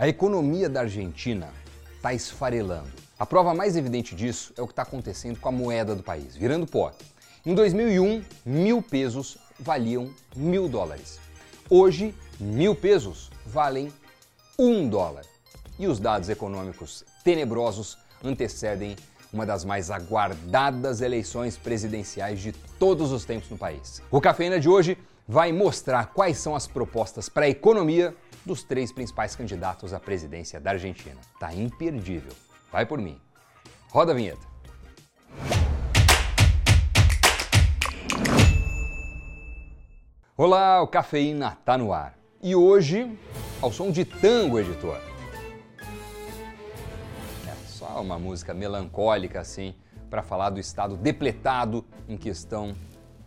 A economia da Argentina está esfarelando. A prova mais evidente disso é o que está acontecendo com a moeda do país, virando pó. Em 2001, mil pesos valiam mil dólares. Hoje, mil pesos valem um dólar. E os dados econômicos tenebrosos antecedem uma das mais aguardadas eleições presidenciais de todos os tempos no país. O Cafeína de hoje vai mostrar quais são as propostas para a economia dos três principais candidatos à presidência da Argentina. Tá imperdível. Vai por mim. Roda a vinheta. Olá, o Cafeína tá no ar. E hoje, ao som de tango, editor. É só uma música melancólica assim, para falar do estado depletado em que estão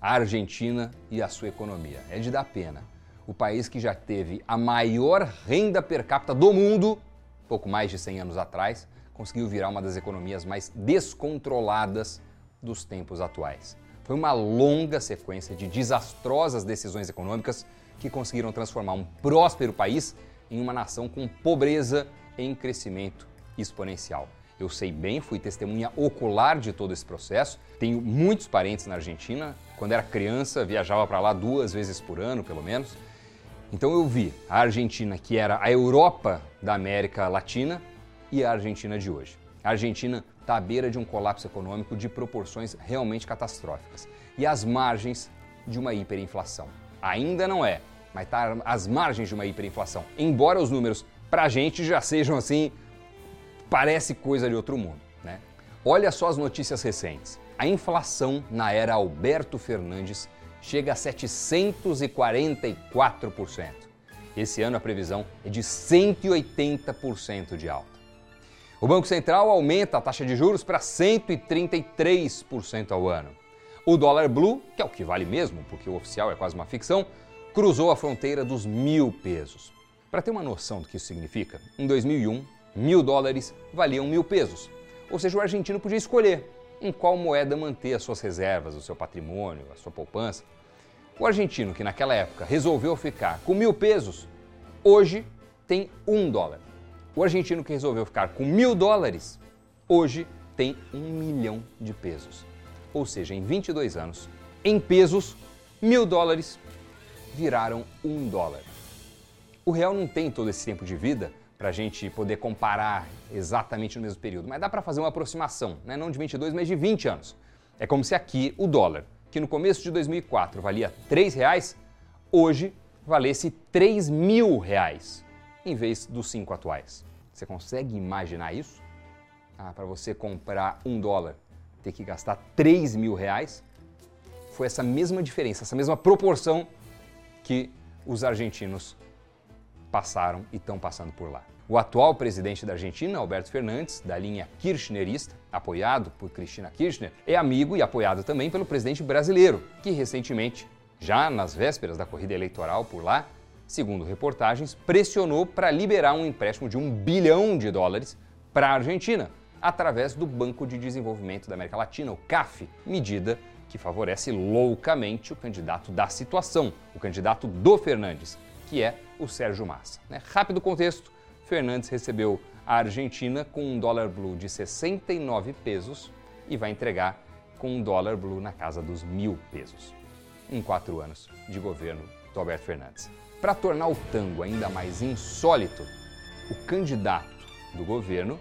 a Argentina e a sua economia. É de dar pena. O país que já teve a maior renda per capita do mundo, pouco mais de 100 anos atrás, conseguiu virar uma das economias mais descontroladas dos tempos atuais. Foi uma longa sequência de desastrosas decisões econômicas que conseguiram transformar um próspero país em uma nação com pobreza em crescimento exponencial. Eu sei bem, fui testemunha ocular de todo esse processo. Tenho muitos parentes na Argentina. Quando era criança, viajava para lá duas vezes por ano, pelo menos. Então eu vi a Argentina, que era a Europa da América Latina, e a Argentina de hoje. A Argentina está à beira de um colapso econômico de proporções realmente catastróficas e às margens de uma hiperinflação. Ainda não é, mas está às margens de uma hiperinflação. Embora os números para a gente já sejam assim parece coisa de outro mundo. Né? Olha só as notícias recentes. A inflação na era Alberto Fernandes chega a 744%. Esse ano a previsão é de 180% de alta. O Banco Central aumenta a taxa de juros para 133% ao ano. O dólar blue, que é o que vale mesmo, porque o oficial é quase uma ficção, cruzou a fronteira dos mil pesos. Para ter uma noção do que isso significa, em 2001, mil dólares valiam mil pesos. Ou seja, o argentino podia escolher em qual moeda manter as suas reservas, o seu patrimônio, a sua poupança. O argentino que naquela época resolveu ficar com mil pesos, hoje tem um dólar. O argentino que resolveu ficar com mil dólares, hoje tem um milhão de pesos. Ou seja, em 22 anos, em pesos, mil dólares viraram um dólar. O real não tem todo esse tempo de vida para a gente poder comparar exatamente no mesmo período, mas dá para fazer uma aproximação, né? não de 22, mas de 20 anos. É como se aqui o dólar, que no começo de 2004 valia R$ reais, hoje valesse 3 mil reais, em vez dos 5 atuais. Você consegue imaginar isso? Ah, para você comprar um dólar, ter que gastar 3 mil reais? Foi essa mesma diferença, essa mesma proporção que os argentinos passaram e estão passando por lá. O atual presidente da Argentina, Alberto Fernandes, da linha kirchnerista, apoiado por Cristina Kirchner, é amigo e apoiado também pelo presidente brasileiro, que recentemente, já nas vésperas da corrida eleitoral por lá, segundo reportagens, pressionou para liberar um empréstimo de um bilhão de dólares para a Argentina, através do Banco de Desenvolvimento da América Latina, o CAF, medida que favorece loucamente o candidato da situação, o candidato do Fernandes, que é o Sérgio Massa. Né? Rápido contexto, Fernandes recebeu a Argentina com um dólar blue de 69 pesos e vai entregar com um dólar blue na casa dos mil pesos. Em quatro anos de governo do Alberto Fernandes. Para tornar o tango ainda mais insólito, o candidato do governo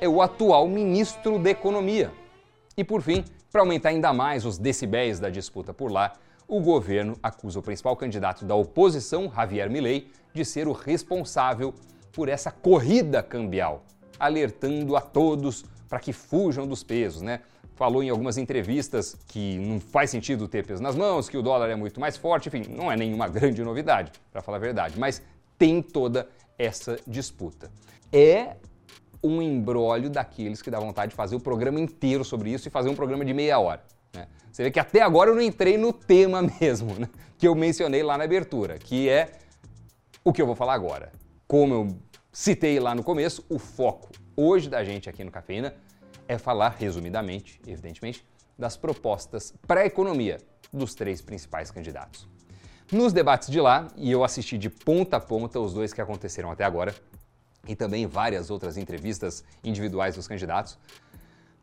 é o atual ministro da Economia. E por fim, para aumentar ainda mais os decibéis da disputa por lá, o governo acusa o principal candidato da oposição, Javier Milei, de ser o responsável por essa corrida cambial, alertando a todos para que fujam dos pesos, né? Falou em algumas entrevistas que não faz sentido ter peso nas mãos, que o dólar é muito mais forte, enfim, não é nenhuma grande novidade, para falar a verdade, mas tem toda essa disputa. É um embrólio daqueles que dá vontade de fazer o programa inteiro sobre isso e fazer um programa de meia hora. Você vê que até agora eu não entrei no tema mesmo, né? que eu mencionei lá na abertura, que é o que eu vou falar agora como eu citei lá no começo, o foco hoje da gente aqui no Cafeína é falar, resumidamente, evidentemente, das propostas para a economia dos três principais candidatos. Nos debates de lá, e eu assisti de ponta a ponta os dois que aconteceram até agora, e também várias outras entrevistas individuais dos candidatos.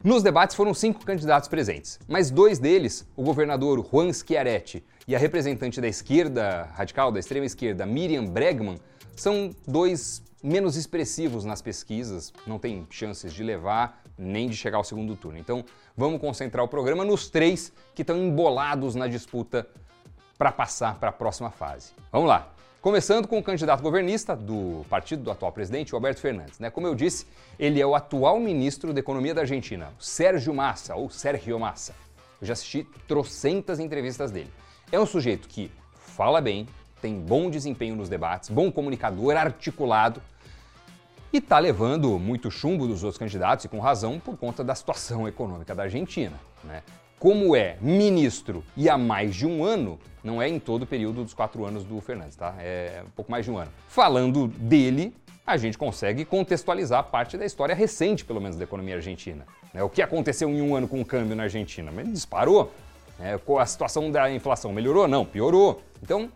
Nos debates foram cinco candidatos presentes, mas dois deles, o governador Juan Schiaretti e a representante da esquerda radical, da extrema esquerda, Miriam Bregman, são dois menos expressivos nas pesquisas, não tem chances de levar nem de chegar ao segundo turno. Então, vamos concentrar o programa nos três que estão embolados na disputa para passar para a próxima fase. Vamos lá. Começando com o candidato governista do partido do atual presidente, Alberto Fernandes. Né? Como eu disse, ele é o atual ministro da Economia da Argentina, Sérgio Massa, ou Sergio Massa. Eu já assisti trocentas entrevistas dele. É um sujeito que fala bem, tem bom desempenho nos debates, bom comunicador, articulado e está levando muito chumbo dos outros candidatos, e com razão, por conta da situação econômica da Argentina. Né? Como é ministro e há mais de um ano, não é em todo o período dos quatro anos do Fernandes, tá? É um pouco mais de um ano. Falando dele, a gente consegue contextualizar parte da história recente, pelo menos, da economia argentina. Né? O que aconteceu em um ano com o câmbio na Argentina? Ele disparou. Né? A situação da inflação melhorou? Não, piorou. Então,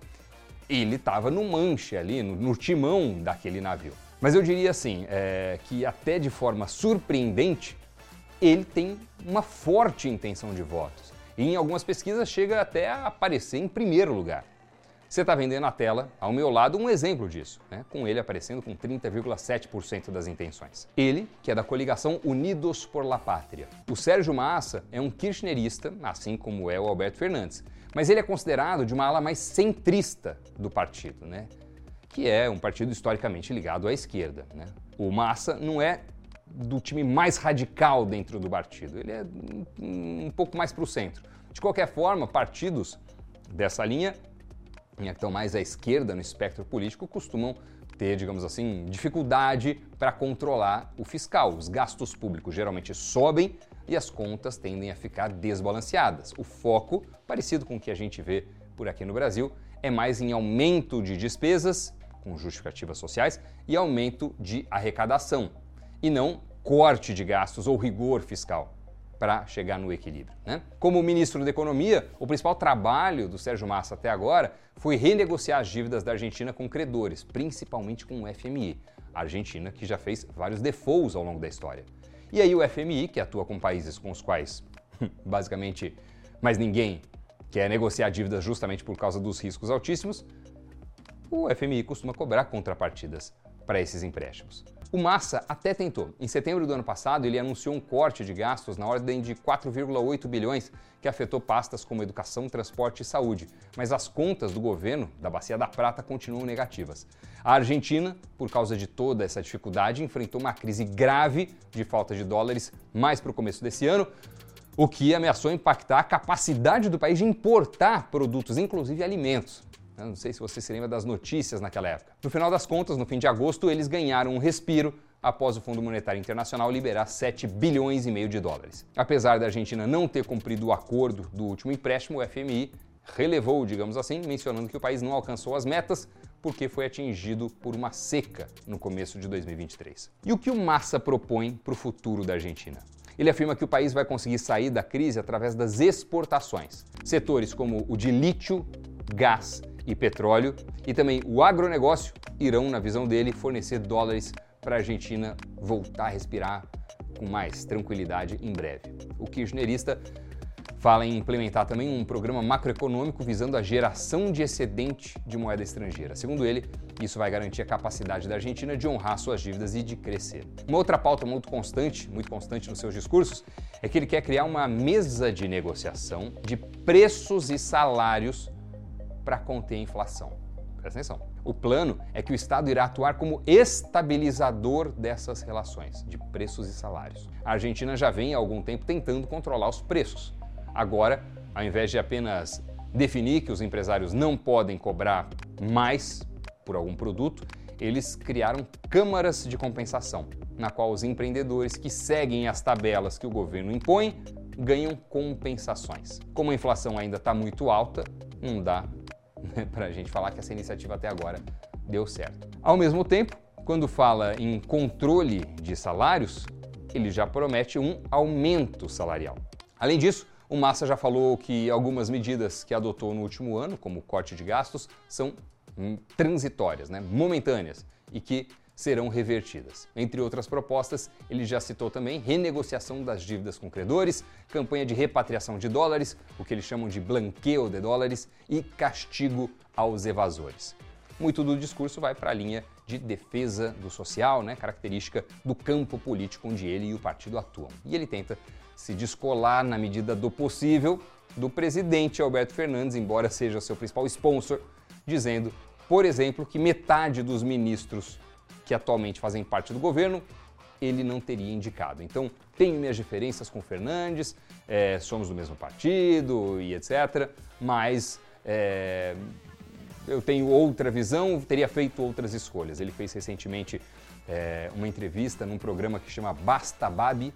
ele estava no manche ali, no, timão daquele navio. Mas eu diria assim, é, que até de forma surpreendente, ele tem uma forte intenção de votos. E em algumas pesquisas chega até a aparecer em primeiro lugar. Você está vendo na tela, ao meu lado, um exemplo disso, né? com ele aparecendo com 30,7% das intenções. Ele, que é da coligação Unidos por la Pátria. O Sérgio Massa é um kirchnerista, assim como é o Alberto Fernandes, mas ele é considerado de uma ala mais centrista do partido, né? que é um partido historicamente ligado à esquerda. Né? O Massa não é do time mais radical dentro do partido. Ele é um, um pouco mais para o centro. De qualquer forma, partidos dessa linha, que estão mais à esquerda no espectro político, costumam ter, digamos assim, dificuldade para controlar o fiscal. Os gastos públicos geralmente sobem e as contas tendem a ficar desbalanceadas. O foco, parecido com o que a gente vê por aqui no Brasil, é mais em aumento de despesas, com justificativas sociais, e aumento de arrecadação e não corte de gastos ou rigor fiscal para chegar no equilíbrio. Né? Como ministro da Economia, o principal trabalho do Sérgio Massa até agora foi renegociar as dívidas da Argentina com credores, principalmente com o FMI, a Argentina que já fez vários defaults ao longo da história. E aí o FMI, que atua com países com os quais basicamente mais ninguém quer negociar dívidas justamente por causa dos riscos altíssimos, o FMI costuma cobrar contrapartidas para esses empréstimos. O Massa até tentou. Em setembro do ano passado, ele anunciou um corte de gastos na ordem de 4,8 bilhões, que afetou pastas como educação, transporte e saúde. Mas as contas do governo da Bacia da Prata continuam negativas. A Argentina, por causa de toda essa dificuldade, enfrentou uma crise grave de falta de dólares mais para o começo desse ano, o que ameaçou impactar a capacidade do país de importar produtos, inclusive alimentos. Eu não sei se você se lembra das notícias naquela época. No final das contas, no fim de agosto, eles ganharam um respiro após o Fundo Monetário Internacional liberar 7 bilhões e meio de dólares. Apesar da Argentina não ter cumprido o acordo do último empréstimo, o FMI relevou, digamos assim, mencionando que o país não alcançou as metas porque foi atingido por uma seca no começo de 2023. E o que o Massa propõe para o futuro da Argentina? Ele afirma que o país vai conseguir sair da crise através das exportações. Setores como o de lítio, gás e petróleo, e também o agronegócio irão, na visão dele, fornecer dólares para a Argentina voltar a respirar com mais tranquilidade em breve. O kirchnerista fala em implementar também um programa macroeconômico visando a geração de excedente de moeda estrangeira. Segundo ele, isso vai garantir a capacidade da Argentina de honrar suas dívidas e de crescer. Uma outra pauta muito constante, muito constante nos seus discursos, é que ele quer criar uma mesa de negociação de preços e salários para conter a inflação. Presta atenção. O plano é que o Estado irá atuar como estabilizador dessas relações de preços e salários. A Argentina já vem há algum tempo tentando controlar os preços. Agora, ao invés de apenas definir que os empresários não podem cobrar mais por algum produto, eles criaram câmaras de compensação, na qual os empreendedores que seguem as tabelas que o governo impõe ganham compensações. Como a inflação ainda está muito alta, não dá para a gente falar que essa iniciativa até agora deu certo. Ao mesmo tempo, quando fala em controle de salários, ele já promete um aumento salarial. Além disso, o Massa já falou que algumas medidas que adotou no último ano, como corte de gastos, são hum, transitórias, né, momentâneas, e que serão revertidas. Entre outras propostas, ele já citou também renegociação das dívidas com credores, campanha de repatriação de dólares, o que eles chamam de blanqueio de dólares, e castigo aos evasores. Muito do discurso vai para a linha de defesa do social, né, característica do campo político onde ele e o partido atuam. E ele tenta se descolar na medida do possível do presidente Alberto Fernandes, embora seja seu principal sponsor, dizendo, por exemplo, que metade dos ministros que atualmente fazem parte do governo ele não teria indicado. Então, tenho minhas diferenças com Fernandes, é, somos do mesmo partido e etc., mas é, eu tenho outra visão, teria feito outras escolhas. Ele fez recentemente é, uma entrevista num programa que chama Basta Babi,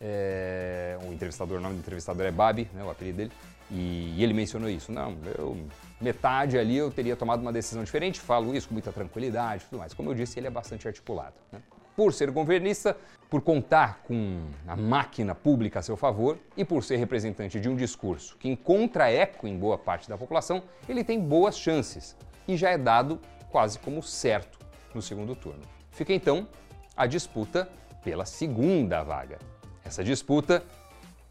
é, o entrevistador, o nome do entrevistador é Babi, né, o apelido dele, e, e ele mencionou isso. Não, eu, metade ali eu teria tomado uma decisão diferente, falo isso com muita tranquilidade tudo mais. Como eu disse, ele é bastante articulado. Né? Por ser governista, por contar com a máquina pública a seu favor e por ser representante de um discurso que encontra eco em boa parte da população, ele tem boas chances e já é dado quase como certo no segundo turno. Fica então a disputa pela segunda vaga. Essa disputa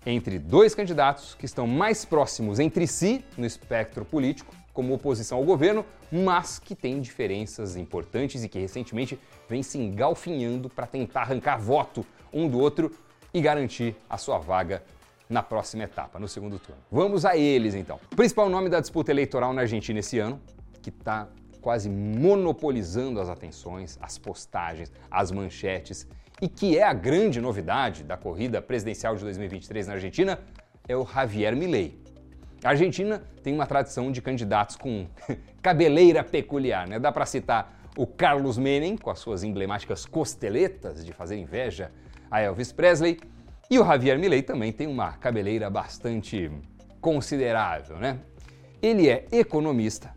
entre dois candidatos que estão mais próximos entre si no espectro político, como oposição ao governo, mas que têm diferenças importantes e que recentemente vêm se engalfinhando para tentar arrancar voto um do outro e garantir a sua vaga na próxima etapa, no segundo turno. Vamos a eles então. O principal nome da disputa eleitoral na Argentina esse ano, que está quase monopolizando as atenções, as postagens, as manchetes e que é a grande novidade da corrida presidencial de 2023 na Argentina, é o Javier Milei. A Argentina tem uma tradição de candidatos com cabeleira peculiar, né? Dá para citar o Carlos Menem, com as suas emblemáticas costeletas de fazer inveja a Elvis Presley, e o Javier Milei também tem uma cabeleira bastante considerável, né? Ele é economista,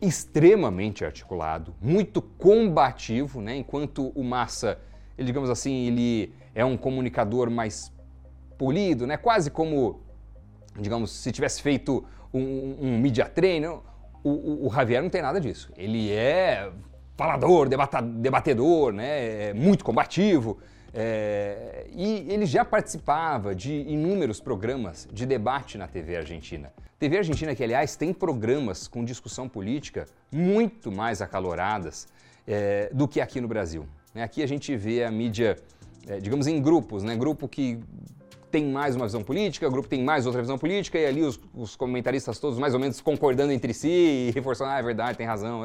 extremamente articulado, muito combativo, né? Enquanto o Massa ele, digamos assim, ele é um comunicador mais polido, né? Quase como, digamos, se tivesse feito um, um media trainer. O, o, o, Javier não tem nada disso. Ele é falador, debata, debatedor, né? É muito combativo. É, e ele já participava de inúmeros programas de debate na TV Argentina. TV Argentina, que aliás tem programas com discussão política muito mais acaloradas é, do que aqui no Brasil. Né? Aqui a gente vê a mídia, é, digamos, em grupos, né? Grupo que tem mais uma visão política, o grupo tem mais outra visão política, e ali os, os, comentaristas todos mais ou menos concordando entre si e reforçando, ah, é verdade, tem razão.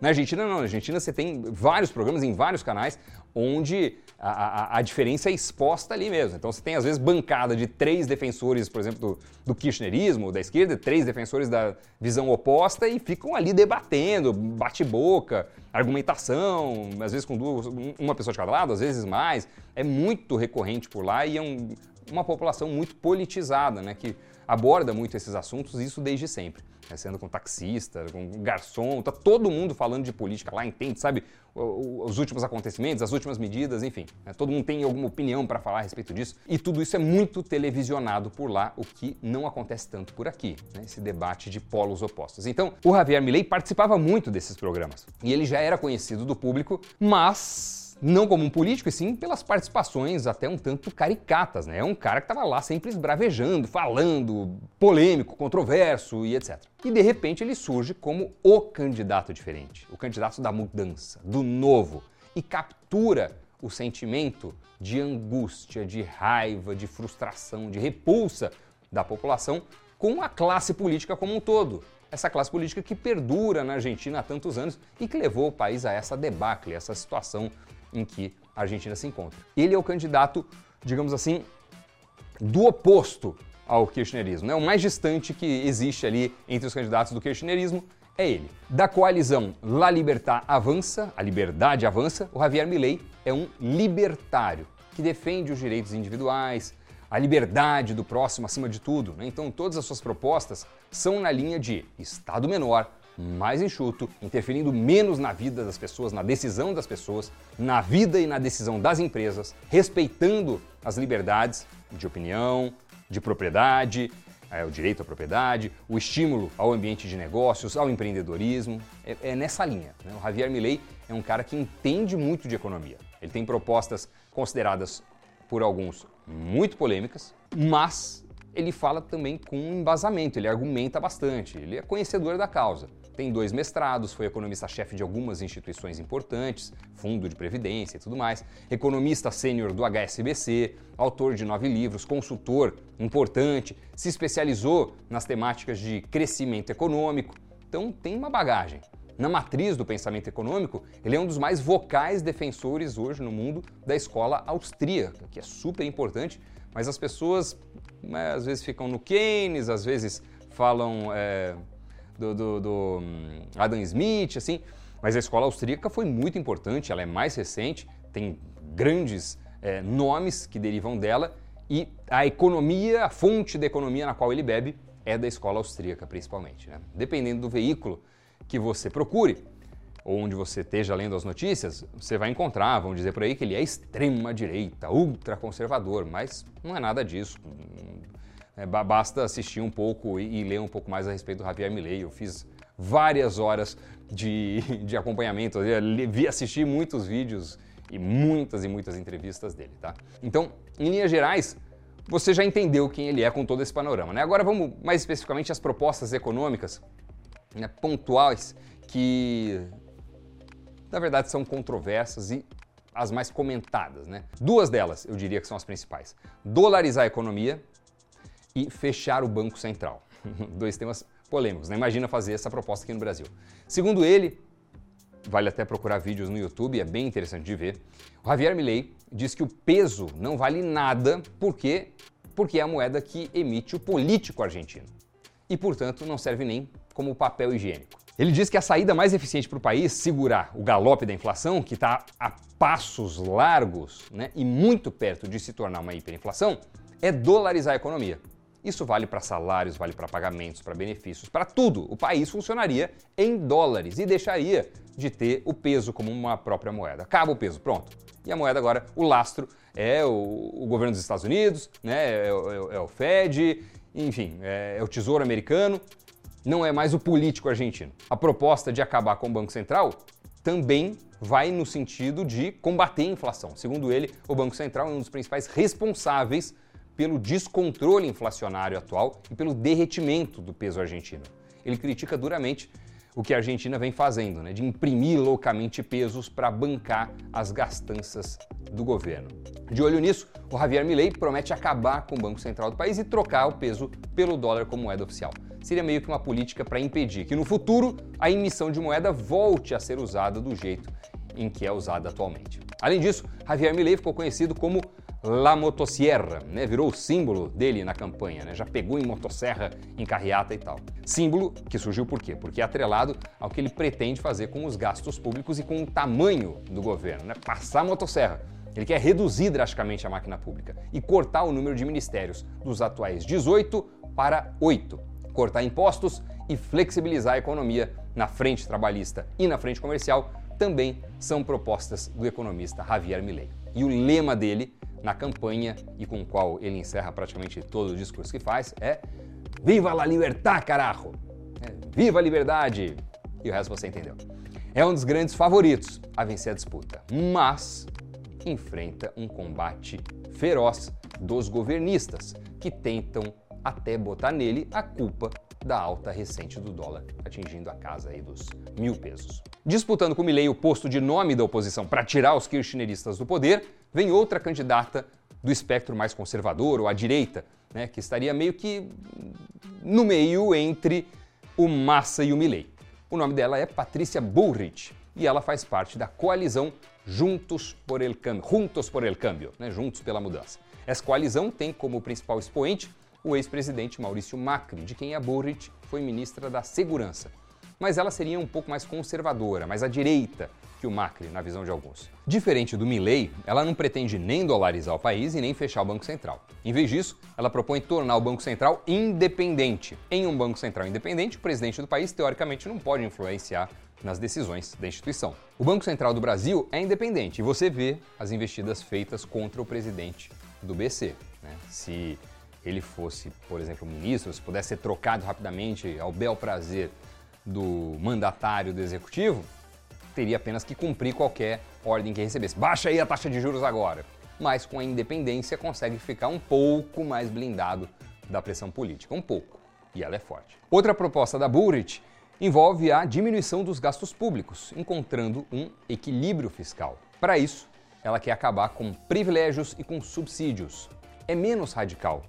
Na Argentina, não. Na Argentina, você tem vários programas em vários canais onde a, a, a, diferença é exposta ali mesmo. Então, você tem, às vezes, bancada de três defensores, por exemplo, do, do kirchnerismo, da esquerda, três defensores da visão oposta e ficam ali debatendo, bate-boca, argumentação, às vezes com duas, uma pessoa de cada lado, às vezes mais. É muito recorrente por lá e é um, uma população muito politizada, né, que aborda muito esses assuntos, isso desde sempre né, sendo com taxista, com garçom, tá todo mundo falando de política lá, entende, sabe, os últimos acontecimentos, as últimas medidas, enfim. Né, todo mundo tem alguma opinião para falar a respeito disso. E tudo isso é muito televisionado por lá, o que não acontece tanto por aqui, né, esse debate de polos opostos. Então, o Javier Milei participava muito desses programas. E ele já era conhecido do público, mas não como um político, e sim pelas participações até um tanto caricatas, né? É um cara que estava lá sempre esbravejando, falando, polêmico, controverso e etc. E de repente ele surge como o candidato diferente, o candidato da mudança, do novo, e captura o sentimento de angústia, de raiva, de frustração, de repulsa da população com a classe política como um todo. Essa classe política que perdura na Argentina há tantos anos e que levou o país a essa debacle, essa situação em que a Argentina se encontra. Ele é o candidato, digamos assim, do oposto ao kirchnerismo. Né? O mais distante que existe ali entre os candidatos do kirchnerismo é ele. Da coalizão La Libertad Avança, a liberdade avança, o Javier Milei é um libertário que defende os direitos individuais, a liberdade do próximo acima de tudo. Né? Então, todas as suas propostas são na linha de Estado menor, mais enxuto, interferindo menos na vida das pessoas, na decisão das pessoas, na vida e na decisão das empresas, respeitando as liberdades de opinião, de propriedade, é, o direito à propriedade, o estímulo ao ambiente de negócios, ao empreendedorismo. É, é nessa linha. Né? O Javier Milei é um cara que entende muito de economia. Ele tem propostas consideradas por alguns muito polêmicas, mas ele fala também com embasamento, ele argumenta bastante, ele é conhecedor da causa. Tem dois mestrados, foi economista-chefe de algumas instituições importantes, fundo de previdência e tudo mais, economista sênior do HSBC, autor de nove livros, consultor importante, se especializou nas temáticas de crescimento econômico, então tem uma bagagem. Na matriz do pensamento econômico, ele é um dos mais vocais defensores hoje no mundo da escola austríaca, que é super importante, mas as pessoas né, às vezes ficam no Keynes, às vezes falam é, do, do, do Adam Smith, assim. Mas a escola austríaca foi muito importante, ela é mais recente, tem grandes é, nomes que derivam dela e a economia, a fonte da economia na qual ele bebe é da escola austríaca, principalmente. Né? Dependendo do veículo que você procure, ou onde você esteja lendo as notícias, você vai encontrar, vão dizer por aí, que ele é extrema-direita, ultraconservador, mas não é nada disso. É, basta assistir um pouco e, e, ler um pouco mais a respeito do Javier Milei. Eu fiz várias horas de, de acompanhamento, vi assistir muitos vídeos e muitas e muitas entrevistas dele, tá? Então, em linhas gerais, você já entendeu quem ele é com todo esse panorama, né? Agora vamos mais especificamente às propostas econômicas né, pontuais que, na verdade, são controversas e as mais comentadas, né? Duas delas, eu diria que são as principais: dolarizar a economia e fechar o Banco Central. Dois temas polêmicos, né? Imagina fazer essa proposta aqui no Brasil. Segundo ele, vale até procurar vídeos no YouTube, é bem interessante de ver. O Javier Milei diz que o peso não vale nada porque porque é a moeda que emite o político argentino e, portanto, não serve nem como papel higiênico. Ele diz que a saída mais eficiente para o país segurar o galope da inflação, que está a passos largos né, e muito perto de se tornar uma hiperinflação, é dolarizar a economia. Isso vale para salários, vale para pagamentos, para benefícios, para tudo. O país funcionaria em dólares e deixaria de ter o peso como uma própria moeda. Acaba o peso, pronto. E a moeda agora, o lastro, é o, o governo dos Estados Unidos, né, é, é, é o Fed, enfim, é, é o Tesouro Americano, não é mais o político argentino. A proposta de acabar com o Banco Central também vai no sentido de combater a inflação. Segundo ele, o Banco Central é um dos principais responsáveis pelo descontrole inflacionário atual e pelo derretimento do peso argentino. Ele critica duramente o que a Argentina vem fazendo, né, de imprimir loucamente pesos para bancar as gastanças do governo. De olho nisso, o Javier Milei promete acabar com o Banco Central do país e trocar o peso pelo dólar como moeda oficial. Seria meio que uma política para impedir que no futuro a emissão de moeda volte a ser usada do jeito em que é usada atualmente. Além disso, Javier Milei ficou conhecido como La Motosierra, né? virou o símbolo dele na campanha, né? já pegou em motosserra, em carreata e tal. Símbolo que surgiu por quê? Porque é atrelado ao que ele pretende fazer com os gastos públicos e com o tamanho do governo, né? passar a motosserra. Ele quer reduzir drasticamente a máquina pública e cortar o número de ministérios dos atuais 18 para 8, cortar impostos e flexibilizar a economia na frente trabalhista e na frente comercial também são propostas do economista Javier Milei. E o lema dele na campanha e com o qual ele encerra praticamente todo o discurso que faz é Viva la libertad, carajo! É, Viva a liberdade! E o resto você entendeu. É um dos grandes favoritos a vencer a disputa, mas enfrenta um combate feroz dos governistas, que tentam até botar nele a culpa da alta recente do dólar, atingindo a casa aí dos mil pesos. Disputando com Milley o posto de nome da oposição para tirar os kirchneristas do poder, vem outra candidata do espectro mais conservador ou à direita, né, que estaria meio que no meio entre o Massa e o Milley. O nome dela é Patrícia Bullrich e ela faz parte da coalizão Juntos por el Cambio, Juntos por el Cambio, né, Juntos pela Mudança. Essa coalizão tem como principal expoente o ex-presidente Maurício Macri, de quem a Bullrich foi ministra da Segurança. Mas ela seria um pouco mais conservadora, mais à direita, que o Macri, na visão de alguns. Diferente do Milley, ela não pretende nem dolarizar o país e nem fechar o Banco Central. Em vez disso, ela propõe tornar o Banco Central independente. Em um Banco Central independente, o presidente do país, teoricamente, não pode influenciar nas decisões da instituição. O Banco Central do Brasil é independente e você vê as investidas feitas contra o presidente do BC. Né? Se ele fosse, por exemplo, ministro, se pudesse ser trocado rapidamente ao bel prazer do mandatário do executivo, teria apenas que cumprir qualquer ordem que recebesse. Baixa aí a taxa de juros agora. Mas com a independência consegue ficar um pouco mais blindado da pressão política, um pouco. E ela é forte. Outra proposta da Burrich envolve a diminuição dos gastos públicos, encontrando um equilíbrio fiscal. Para isso, ela quer acabar com privilégios e com subsídios. É menos radical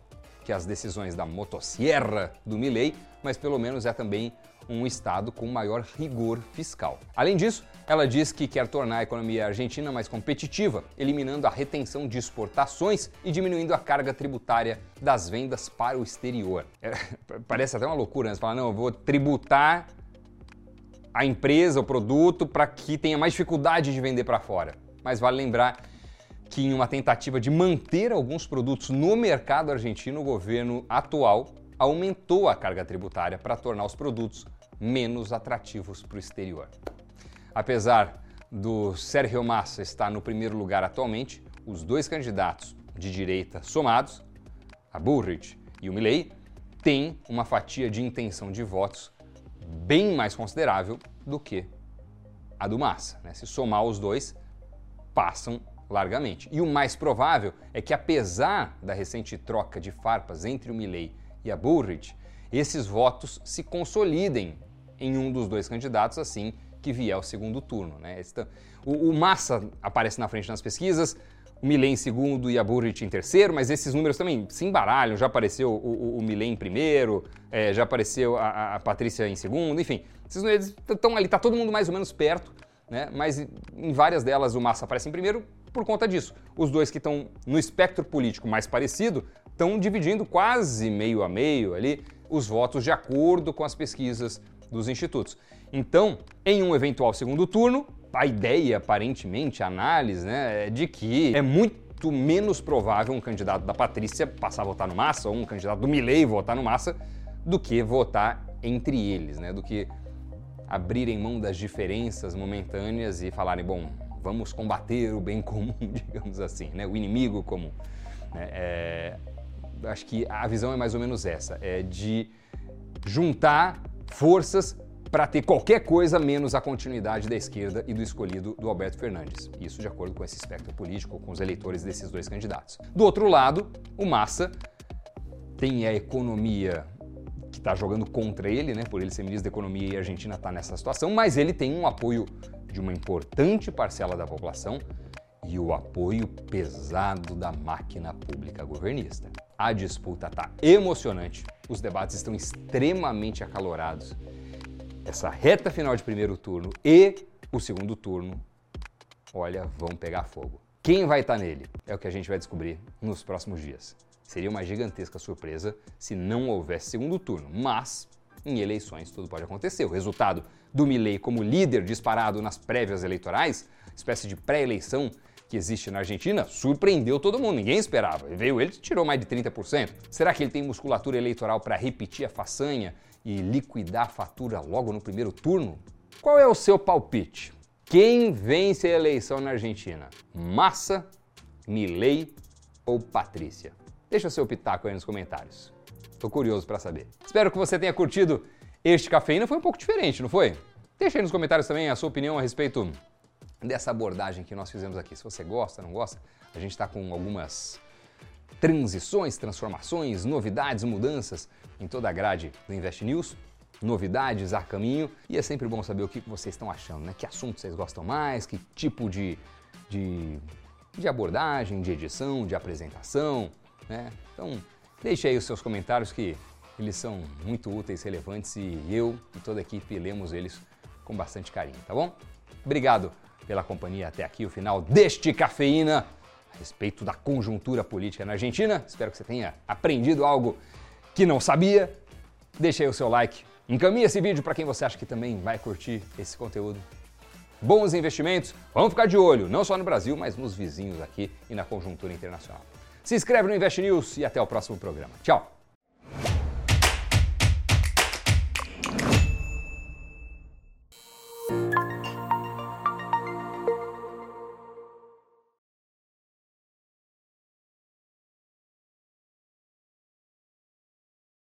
que as decisões da motosserra do Milley, mas pelo menos é também um Estado com maior rigor fiscal. Além disso, ela diz que quer tornar a economia argentina mais competitiva, eliminando a retenção de exportações e diminuindo a carga tributária das vendas para o exterior. É, parece até uma loucura, né? Você fala, não, eu vou tributar a empresa, o produto, para que tenha mais dificuldade de vender para fora. Mas vale lembrar que, em uma tentativa de manter alguns produtos no mercado argentino, o governo atual aumentou a carga tributária para tornar os produtos menos atrativos para o exterior. Apesar do Sérgio Massa estar no primeiro lugar atualmente, os dois candidatos de direita somados, a Burrich e o Milley, têm uma fatia de intenção de votos bem mais considerável do que a do Massa. Né? Se somar os dois, passam largamente. E o mais provável é que, apesar da recente troca de farpas entre o Milley e a Burrich, esses votos se consolidem em um dos dois candidatos assim que vier o segundo turno. Né? O, o Massa aparece na frente nas pesquisas, o Milley em segundo e a Burrich em terceiro, mas esses números também se embaralham. Já apareceu o, o, o em primeiro, é, já apareceu a, a, Patrícia em segundo, enfim. Esses números estão ali, está todo mundo mais ou menos perto, né? mas em várias delas o Massa aparece em primeiro por conta disso. Os dois que estão no espectro político mais parecido estão dividindo quase meio a meio ali os votos de acordo com as pesquisas dos institutos. Então, em um eventual segundo turno, a ideia, aparentemente, a análise, né, é de que é muito menos provável um candidato da Patrícia passar a votar no Massa ou um candidato do Milley votar no Massa do que votar entre eles, né, do que abrirem mão das diferenças momentâneas e falarem, bom, vamos combater o bem comum, digamos assim, né, o inimigo comum. Né, é, acho que a visão é mais ou menos essa, é de juntar forças para ter qualquer coisa menos a continuidade da esquerda e do escolhido do Alberto Fernandes. Isso de acordo com esse espectro político, com os eleitores desses dois candidatos. Do outro lado, o Massa tem a economia que está jogando contra ele, né, por ele ser ministro da Economia e a Argentina está nessa situação, mas ele tem um apoio de uma importante parcela da população e o apoio pesado da máquina pública governista. A disputa está emocionante, os debates estão extremamente acalorados. Essa reta final de primeiro turno e o segundo turno, olha, vão pegar fogo. Quem vai estar tá nele é o que a gente vai descobrir nos próximos dias. Seria uma gigantesca surpresa se não houvesse segundo turno, mas em eleições tudo pode acontecer. O resultado do Milley como líder disparado nas prévias eleitorais, espécie de pré-eleição que existe na Argentina surpreendeu todo mundo, ninguém esperava. Veio ele tirou mais de 30%. Será que ele tem musculatura eleitoral para repetir a façanha e liquidar a fatura logo no primeiro turno? Qual é o seu palpite? Quem vence a eleição na Argentina? Massa, Milei ou Patrícia? Deixa seu pitaco aí nos comentários. Tô curioso para saber. Espero que você tenha curtido este cafeína. Foi um pouco diferente, não foi? Deixa aí nos comentários também a sua opinião a respeito dessa abordagem que nós fizemos aqui. Se você gosta, não gosta, a gente está com algumas transições, transformações, novidades, mudanças em toda a grade do Invest News. Novidades a caminho e é sempre bom saber o que vocês estão achando, né? Que assuntos vocês gostam mais, que tipo de, de, de abordagem, de edição, de apresentação, né? Então, deixe aí os seus comentários que eles são muito úteis, relevantes e eu e toda a equipe lemos eles com bastante carinho, tá bom? Obrigado pela companhia até aqui, o final deste Cafeína a respeito da conjuntura política na Argentina. Espero que você tenha aprendido algo que não sabia. Deixe aí o seu like, encaminhe esse vídeo para quem você acha que também vai curtir esse conteúdo. Bons investimentos, vamos ficar de olho, não só no Brasil, mas nos vizinhos aqui e na conjuntura internacional. Se inscreve no Invest News e até o próximo programa. Tchau!